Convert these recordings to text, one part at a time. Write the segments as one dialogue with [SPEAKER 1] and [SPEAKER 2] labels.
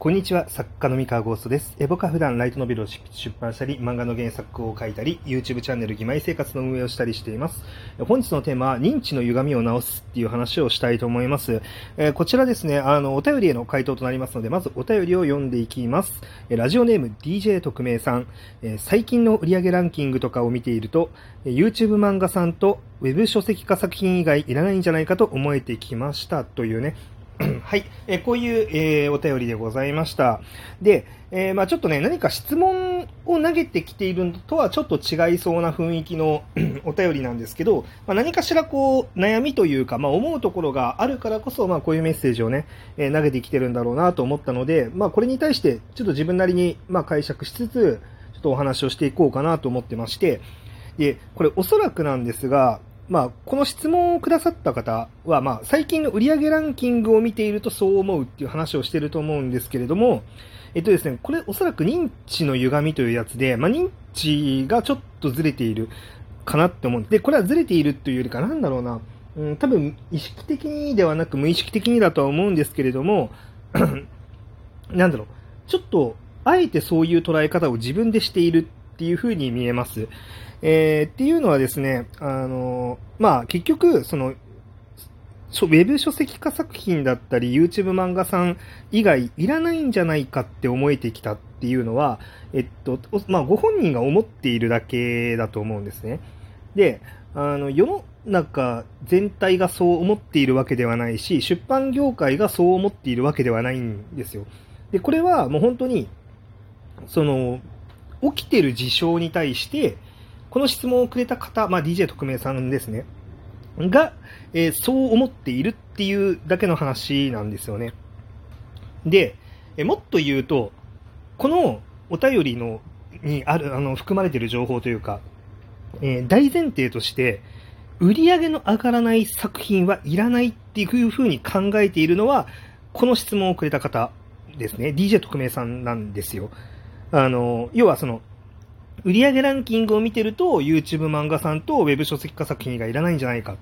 [SPEAKER 1] こんにちは、作家の三河ゴーストです。え僕は普段ライトノベルを出版したり、漫画の原作を書いたり、YouTube チャンネル義妹生活の運営をしたりしています。本日のテーマは、認知の歪みを直すっていう話をしたいと思います。えこちらですね、あの、お便りへの回答となりますので、まずお便りを読んでいきます。えラジオネーム DJ 特命さん、え最近の売上ランキングとかを見ていると、YouTube 漫画さんと Web 書籍化作品以外いらないんじゃないかと思えてきましたというね、はい、えー、こういう、えー、お便りでございました。で、えー、まあちょっとね、何か質問を投げてきているのとはちょっと違いそうな雰囲気の お便りなんですけど、まあ、何かしらこう、悩みというか、まあ思うところがあるからこそ、まあこういうメッセージをね、えー、投げてきてるんだろうなと思ったので、まあこれに対して、ちょっと自分なりに、まあ解釈しつつ、ちょっとお話をしていこうかなと思ってまして、で、これおそらくなんですが、まあ、この質問をくださった方は、まあ、最近の売上ランキングを見ているとそう思うっていう話をしてると思うんですけれども、えっとですね、これおそらく認知の歪みというやつで、まあ、認知がちょっとずれているかなって思うんで、これはずれているというよりか、なんだろうな、うん、多分意識的にではなく無意識的にだとは思うんですけれども、なんだろう、ちょっと、あえてそういう捉え方を自分でしているっていう風に見えます。えー、っていうのはですね、あの、まあ、結局、その、ウェブ書籍化作品だったり、YouTube 漫画さん以外いらないんじゃないかって思えてきたっていうのは、えっと、まあ、ご本人が思っているだけだと思うんですね。で、あの、世の中全体がそう思っているわけではないし、出版業界がそう思っているわけではないんですよ。で、これはもう本当に、その、起きてる事象に対して、この質問をくれた方、まあ、DJ 特命さんですね。が、えー、そう思っているっていうだけの話なんですよね。で、えもっと言うと、このお便りのにある、あの、含まれている情報というか、えー、大前提として、売り上げの上がらない作品はいらないっていうふうに考えているのは、この質問をくれた方ですね。DJ 特命さんなんですよ。あの、要はその、売上ランキングを見てると、YouTube 漫画さんと Web 書籍化作品がいらないんじゃないかっ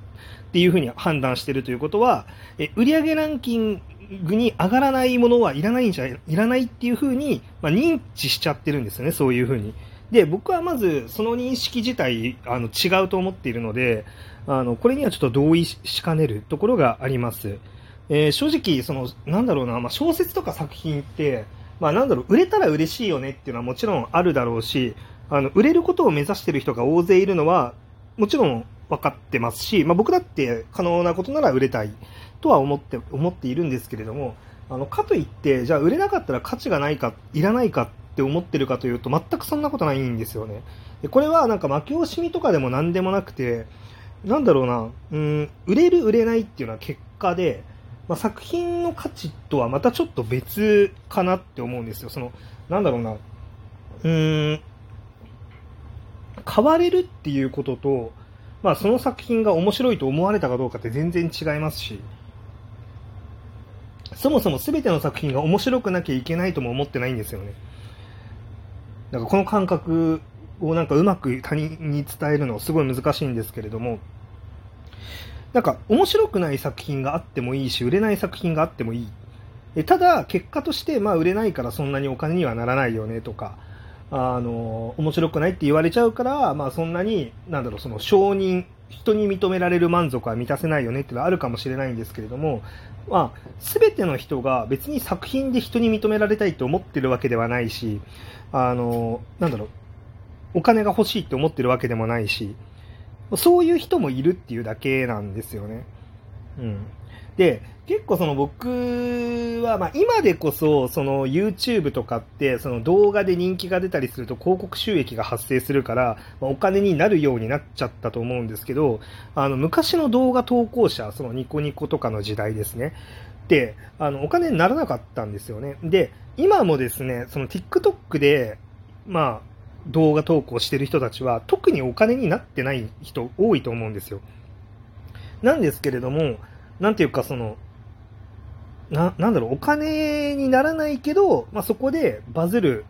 [SPEAKER 1] ていうふうに判断してるということは、え売上ランキングに上がらないものはいらないんじゃいらないっていうふうに、まあ、認知しちゃってるんですよね、そういうふうに。で、僕はまずその認識自体あの違うと思っているので、あの、これにはちょっと同意しかねるところがあります。えー、正直、その、なんだろうな、まあ、小説とか作品って、まあ、なんだろう、売れたら嬉しいよねっていうのはもちろんあるだろうし、あの、売れることを目指してる人が大勢いるのは、もちろん分かってますし、まあ、僕だって可能なことなら売れたいとは思って、思っているんですけれども、あの、かといって、じゃあ売れなかったら価値がないか、いらないかって思ってるかというと、全くそんなことないんですよね。でこれはなんか負け惜しみとかでも何でもなくて、なんだろうな、うん、売れる売れないっていうのは結果で、まあ、作品の価値とはまたちょっと別かなって思うんですよ。その、なんだろうな、うーん、変われるっていうことと、まあ、その作品が面白いと思われたかどうかって全然違いますし、そもそも全ての作品が面白くなきゃいけないとも思ってないんですよね。なんかこの感覚をなんかうまく他人に伝えるのすごい難しいんですけれども、なんか面白くない作品があってもいいし、売れない作品があってもいいえ。ただ、結果として、まあ売れないからそんなにお金にはならないよねとか、あの、面白くないって言われちゃうから、まあそんなに、なんだろう、その承認、人に認められる満足は満たせないよねっていうのはあるかもしれないんですけれども、まあ、すべての人が別に作品で人に認められたいと思ってるわけではないし、あの、なんだろう、お金が欲しいって思ってるわけでもないし、そういう人もいるっていうだけなんですよね。うん。で、結構その僕は、まあ今でこそ、その YouTube とかって、その動画で人気が出たりすると広告収益が発生するから、お金になるようになっちゃったと思うんですけど、あの昔の動画投稿者、そのニコニコとかの時代ですね。で、あの、お金にならなかったんですよね。で、今もですね、その TikTok で、まあ、動画投稿してる人たちは、特にお金になってない人多いと思うんですよ。なんですけれども、なんていうかその、な、なんだろう、お金にならないけど、まあ、そこでバズる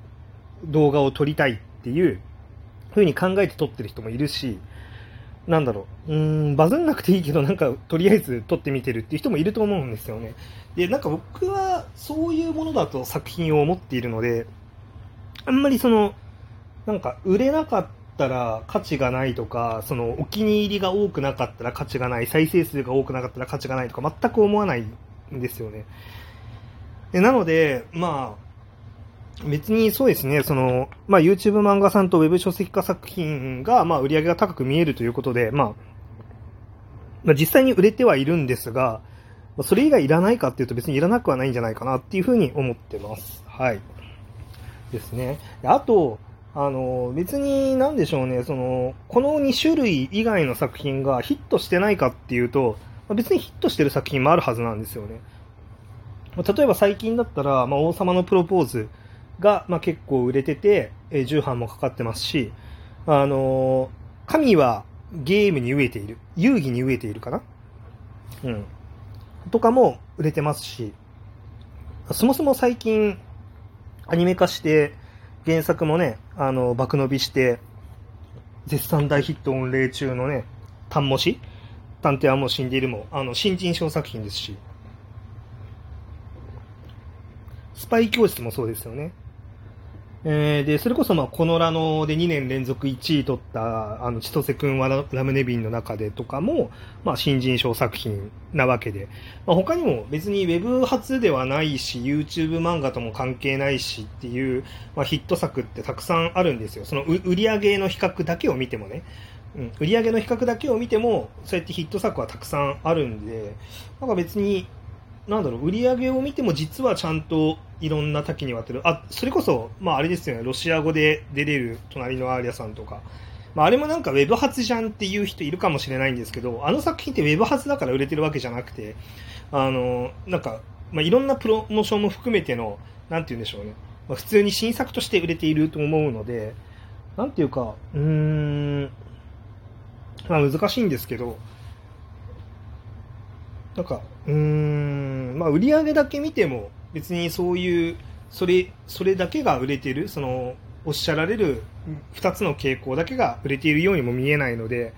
[SPEAKER 1] 動画を撮りたいっていう風に考えて撮ってる人もいるし、なんだろう、うーん、バズんなくていいけど、なんか、とりあえず撮ってみてるっていう人もいると思うんですよね。で、なんか僕は、そういうものだと作品を持っているので、あんまりその、なんか、売れなかったら価値がないとか、その、お気に入りが多くなかったら価値がない、再生数が多くなかったら価値がないとか、全く思わないんですよね。でなので、まあ、別にそうですね、その、まあ、YouTube 漫画さんと Web 書籍化作品が、まあ、売り上げが高く見えるということで、まあ、まあ、実際に売れてはいるんですが、それ以外いらないかっていうと別にいらなくはないんじゃないかなっていうふうに思ってます。はい。ですね。あと、あの、別になんでしょうね、その、この2種類以外の作品がヒットしてないかっていうと、別にヒットしてる作品もあるはずなんですよね。例えば最近だったら、まあ、王様のプロポーズが、まあ、結構売れてて、え、重版もかかってますし、あの、神はゲームに飢えている。遊戯に飢えているかなうん。とかも売れてますし、そもそも最近、アニメ化して、原作もね、あの、爆伸びして、絶賛大ヒット御礼中のね、単模し探偵はもう死んでいるも、あの、新人賞作品ですし、スパイ教室もそうですよね。えー、で、それこそ、まあ、このラノで2年連続1位取った、あの、千歳くんはラムネビンの中でとかも、まあ、新人賞作品なわけで、まあ、他にも別にウェブ初ではないし、YouTube 漫画とも関係ないしっていう、まあ、ヒット作ってたくさんあるんですよ。その売り上げの比較だけを見てもね。うん、売り上げの比較だけを見ても、そうやってヒット作はたくさんあるんで、なんか別に、なんだろう、売り上げを見ても実はちゃんといろんな多岐にわたる、あ、それこそ、まああれですよね、ロシア語で出れる隣のアーリアさんとか、まああれもなんかウェブ発じゃんっていう人いるかもしれないんですけど、あの作品ってウェブ発だから売れてるわけじゃなくて、あの、なんか、まあいろんなプロモーションも含めての、なんて言うんでしょうね、まあ、普通に新作として売れていると思うので、なんていうか、うーん、まあ難しいんですけど、なんか、うーん、まあ、売り上げだけ見ても、別にそういう、それ、それだけが売れてる、その、おっしゃられる2つの傾向だけが売れているようにも見えないので、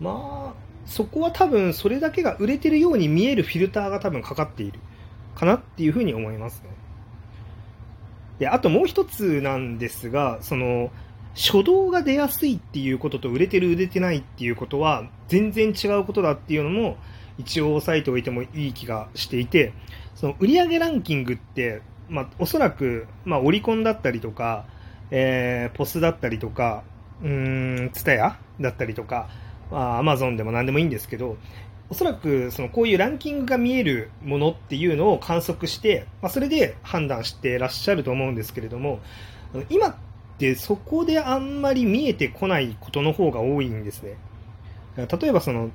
[SPEAKER 1] まあ、そこは多分それだけが売れてるように見えるフィルターが多分かかっているかなっていうふうに思いますね。で、あともう一つなんですが、その、初動が出やすいっていうことと売れてる売れてないっていうことは全然違うことだっていうのも一応押さえておいてもいい気がしていて、その売上ランキングって、まあ、おそらく、まあ、オリコンだったりとか、えー、ポスだったりとか、うーん、ツタヤだったりとか、まあ、アマゾンでも何でもいいんですけど、おそらく、その、こういうランキングが見えるものっていうのを観測して、まあ、それで判断してらっしゃると思うんですけれども、今ってそこであんまり見えてこないことの方が多いんですね。例えばその、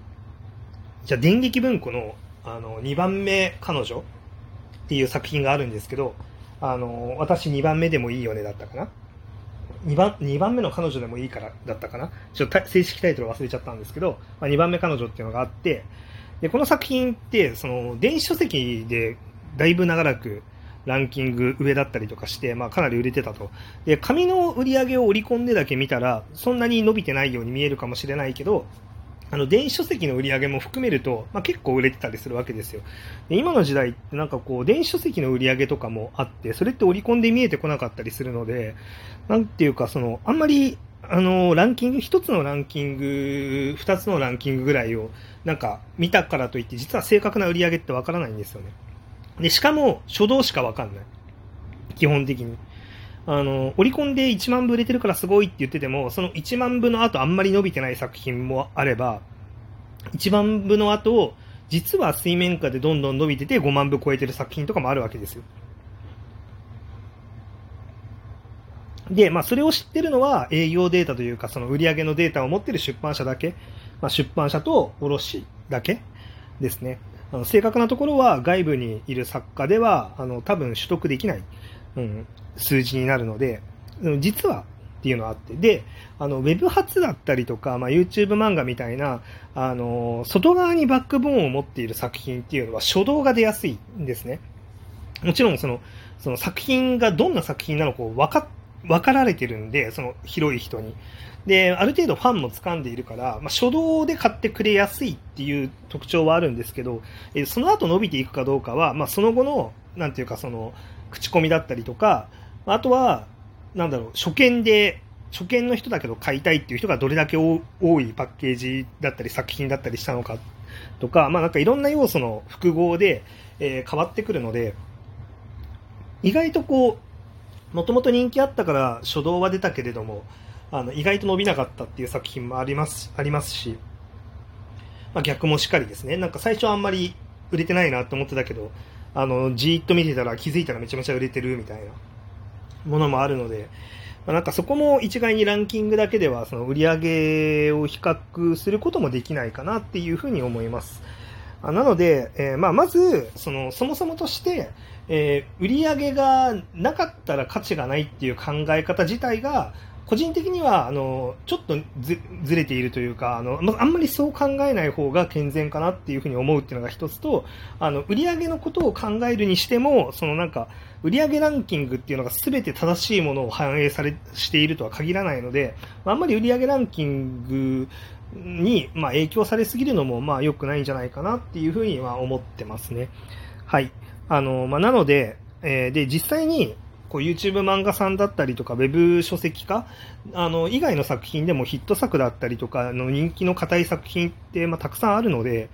[SPEAKER 1] じゃあ電撃文庫のあの2番目彼女っていう作品があるんですけど、あの私2番目でもいいよねだったかな2番 ,2 番目の彼女でもいいからだったかなちょっと正式タイトル忘れちゃったんですけど、まあ、2番目彼女っていうのがあってでこの作品ってその電子書籍でだいぶ長らくランキング上だったりとかして、まあ、かなり売れてたと。で、紙の売り上げを織り込んでだけ見たら、そんなに伸びてないように見えるかもしれないけど、あの電子書籍の売り上げも含めると、まあ、結構売れてたりするわけですよ。で今の時代ってなんかこう、電子書籍の売り上げとかもあって、それって織り込んで見えてこなかったりするので、なんていうか、その、あんまり、あの、ランキング、一つのランキング、二つのランキングぐらいを、なんか、見たからといって、実は正確な売り上げってわからないんですよね。で、しかも、初動しかわかんない。基本的に。あの、オリコンで1万部売れてるからすごいって言ってても、その1万部の後あんまり伸びてない作品もあれば、1万部の後、実は水面下でどんどん伸びてて5万部超えてる作品とかもあるわけですよ。で、まあ、それを知ってるのは営業データというか、その売上のデータを持ってる出版社だけ、まあ、出版社と卸だけですね。あの正確なところは外部にいる作家では、あの、多分取得できない、うん、数字になるので、実はっていうのがあって、で、あの、ウェブ発だったりとか、まあ、YouTube 漫画みたいな、あの、外側にバックボーンを持っている作品っていうのは初動が出やすいんですね。もちろん、その、その作品がどんな作品なのかを分か分かられてるんで、その広い人に。で、ある程度ファンも掴んでいるから、まあ、初動で買ってくれやすいっていう特徴はあるんですけど、えその後伸びていくかどうかは、まあ、その後の、なんていうか、その、口コミだったりとか、あとは、なんだろう、初見で、初見の人だけど買いたいっていう人がどれだけ多いパッケージだったり作品だったりしたのかとか、まあなんかいろんな要素の複合で、えー、変わってくるので、意外とこう、もともと人気あったから初動は出たけれども、あの意外と伸びなかったっていう作品もありますありますし、まあ、逆もしっかりですね。なんか最初あんまり売れてないなって思ってたけど、あの、じーっと見てたら気づいたらめちゃめちゃ売れてるみたいなものもあるので、まあ、なんかそこも一概にランキングだけではその売り上げを比較することもできないかなっていうふうに思います。なので、えー、まあ、まず、その、そもそもとして、えー、売り上げがなかったら価値がないっていう考え方自体が、個人的にはあのちょっとずずれているというかあのあんまりそう考えない方が健全かなっていうふうに思うっていうのが一つとあの売上のことを考えるにしてもそのなんか売上ランキングっていうのが全て正しいものを反映されしているとは限らないのであんまり売上ランキングに、まあ、影響されすぎるのもまあ良くないんじゃないかなっていうふうには思ってますね。はい。あの、まあ、なので、えー、で、実際に、こう YouTube 漫画さんだったりとか、Web 書籍化あの以外の作品でもヒット作だったりとか、の人気の硬い作品って、まあ、たくさんあるので、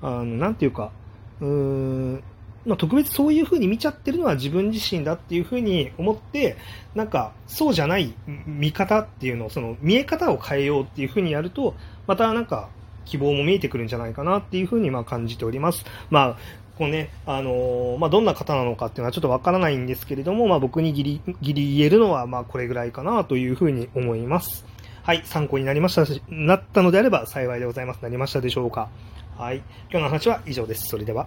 [SPEAKER 1] あのなんていうか、うーん、まあ、特別そういう風に見ちゃってるのは自分自身だっていう風に思って、なんか、そうじゃない見方っていうのを、その見え方を変えようっていう風にやると、またなんか、希望も見えてくるんじゃないかなっていう風にま感じております。まあ、こうね、あのー、まあ、どんな方なのかっていうのはちょっとわからないんですけれども、まあ、僕にギリ、ギリ言えるのは、まあ、これぐらいかなというふうに思います。はい、参考になりましたし、なったのであれば幸いでございます。なりましたでしょうかはい、今日の話は以上です。それでは。